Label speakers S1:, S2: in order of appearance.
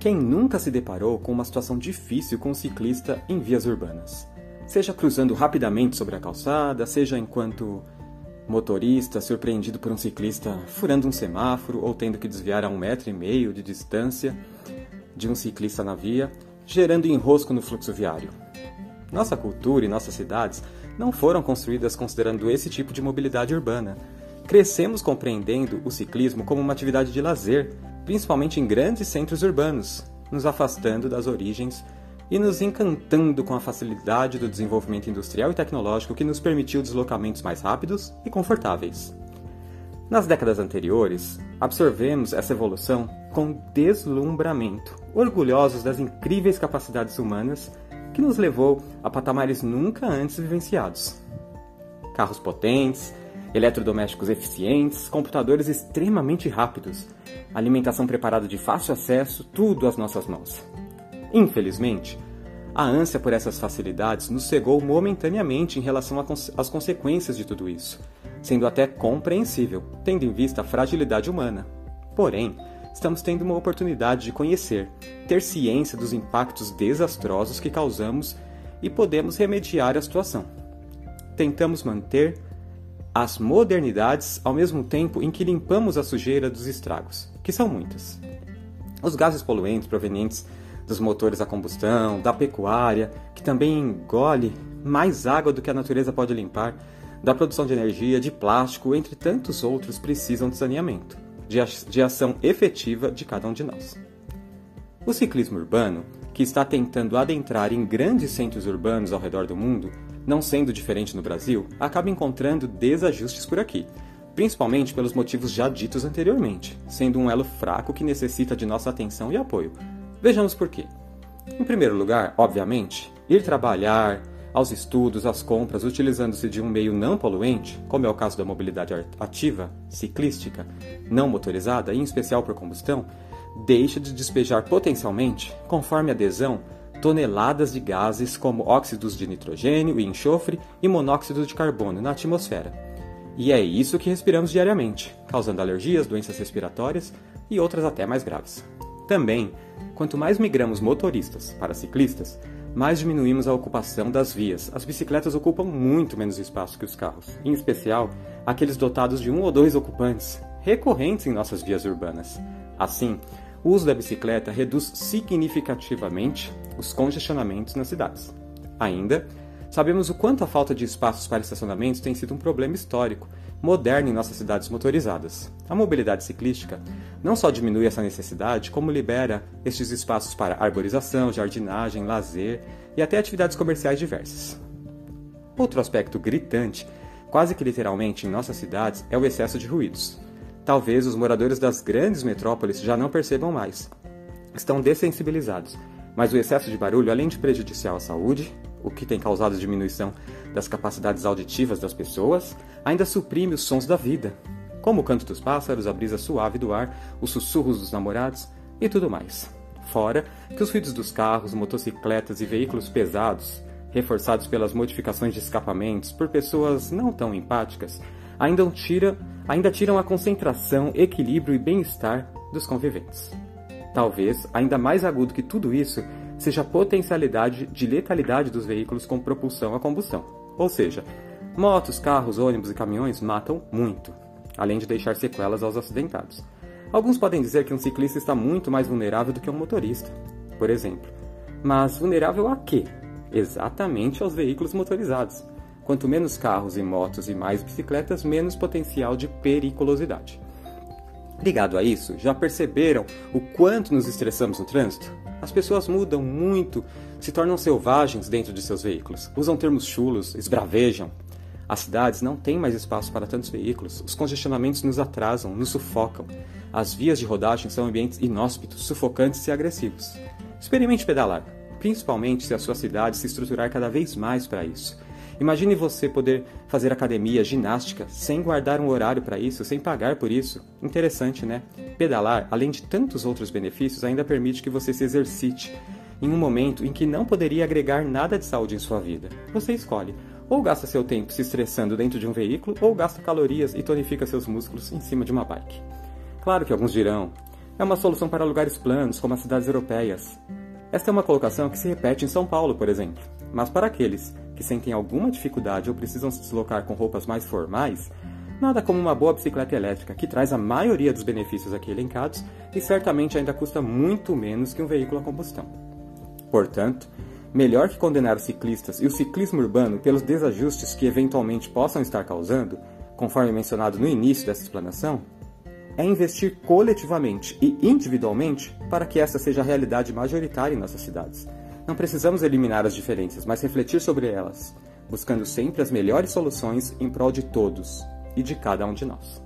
S1: Quem nunca se deparou com uma situação difícil com um ciclista em vias urbanas? Seja cruzando rapidamente sobre a calçada, seja enquanto motorista surpreendido por um ciclista furando um semáforo ou tendo que desviar a um metro e meio de distância de um ciclista na via, gerando enrosco no fluxo viário. Nossa cultura e nossas cidades não foram construídas considerando esse tipo de mobilidade urbana. Crescemos compreendendo o ciclismo como uma atividade de lazer, principalmente em grandes centros urbanos, nos afastando das origens e nos encantando com a facilidade do desenvolvimento industrial e tecnológico que nos permitiu deslocamentos mais rápidos e confortáveis. Nas décadas anteriores, absorvemos essa evolução com deslumbramento, orgulhosos das incríveis capacidades humanas que nos levou a patamares nunca antes vivenciados. Carros potentes, eletrodomésticos eficientes, computadores extremamente rápidos, alimentação preparada de fácil acesso, tudo às nossas mãos. Infelizmente, a ânsia por essas facilidades nos cegou momentaneamente em relação às consequências de tudo isso, sendo até compreensível, tendo em vista a fragilidade humana. Porém, estamos tendo uma oportunidade de conhecer, ter ciência dos impactos desastrosos que causamos e podemos remediar a situação. Tentamos manter as modernidades ao mesmo tempo em que limpamos a sujeira dos estragos, que são muitas. Os gases poluentes provenientes dos motores a combustão, da pecuária, que também engole mais água do que a natureza pode limpar, da produção de energia, de plástico, entre tantos outros, precisam de saneamento de ação efetiva de cada um de nós. O ciclismo urbano, que está tentando adentrar em grandes centros urbanos ao redor do mundo, não sendo diferente no Brasil, acaba encontrando desajustes por aqui, principalmente pelos motivos já ditos anteriormente, sendo um elo fraco que necessita de nossa atenção e apoio. Vejamos por quê. Em primeiro lugar, obviamente, ir trabalhar, aos estudos, às compras, utilizando-se de um meio não poluente, como é o caso da mobilidade ativa, ciclística, não motorizada e em especial por combustão, deixa de despejar potencialmente, conforme adesão, toneladas de gases como óxidos de nitrogênio e enxofre e monóxido de carbono na atmosfera. E é isso que respiramos diariamente, causando alergias, doenças respiratórias e outras até mais graves. Também, quanto mais migramos motoristas para ciclistas, mais diminuímos a ocupação das vias. As bicicletas ocupam muito menos espaço que os carros, em especial aqueles dotados de um ou dois ocupantes, recorrentes em nossas vias urbanas. Assim, o uso da bicicleta reduz significativamente os congestionamentos nas cidades. Ainda, sabemos o quanto a falta de espaços para estacionamentos tem sido um problema histórico moderna em nossas cidades motorizadas. A mobilidade ciclística não só diminui essa necessidade, como libera estes espaços para arborização, jardinagem, lazer e até atividades comerciais diversas. Outro aspecto gritante, quase que literalmente em nossas cidades, é o excesso de ruídos. Talvez os moradores das grandes metrópoles já não percebam mais. Estão dessensibilizados, mas o excesso de barulho, além de prejudicial à saúde, o que tem causado diminuição das capacidades auditivas das pessoas, ainda suprime os sons da vida, como o canto dos pássaros, a brisa suave do ar, os sussurros dos namorados e tudo mais. Fora que os ruídos dos carros, motocicletas e veículos pesados, reforçados pelas modificações de escapamentos por pessoas não tão empáticas, ainda, tira, ainda tiram a concentração, equilíbrio e bem-estar dos conviventes. Talvez, ainda mais agudo que tudo isso, seja a potencialidade de letalidade dos veículos com propulsão a combustão. Ou seja, motos, carros, ônibus e caminhões matam muito, além de deixar sequelas aos acidentados. Alguns podem dizer que um ciclista está muito mais vulnerável do que um motorista, por exemplo. Mas vulnerável a quê? Exatamente aos veículos motorizados. Quanto menos carros e motos e mais bicicletas, menos potencial de periculosidade. Ligado a isso, já perceberam o quanto nos estressamos no trânsito? As pessoas mudam muito, se tornam selvagens dentro de seus veículos, usam termos chulos, esbravejam. As cidades não têm mais espaço para tantos veículos, os congestionamentos nos atrasam, nos sufocam. As vias de rodagem são ambientes inóspitos, sufocantes e agressivos. Experimente pedalar, principalmente se a sua cidade se estruturar cada vez mais para isso. Imagine você poder fazer academia, ginástica, sem guardar um horário para isso, sem pagar por isso. Interessante, né? Pedalar, além de tantos outros benefícios, ainda permite que você se exercite em um momento em que não poderia agregar nada de saúde em sua vida. Você escolhe. Ou gasta seu tempo se estressando dentro de um veículo, ou gasta calorias e tonifica seus músculos em cima de uma bike. Claro que alguns dirão: é uma solução para lugares planos, como as cidades europeias. Esta é uma colocação que se repete em São Paulo, por exemplo. Mas para aqueles que sentem alguma dificuldade ou precisam se deslocar com roupas mais formais, nada como uma boa bicicleta elétrica, que traz a maioria dos benefícios aqui elencados e certamente ainda custa muito menos que um veículo a combustão. Portanto, melhor que condenar os ciclistas e o ciclismo urbano pelos desajustes que eventualmente possam estar causando, conforme mencionado no início dessa explanação, é investir coletivamente e individualmente para que essa seja a realidade majoritária em nossas cidades. Não precisamos eliminar as diferenças, mas refletir sobre elas, buscando sempre as melhores soluções em prol de todos e de cada um de nós.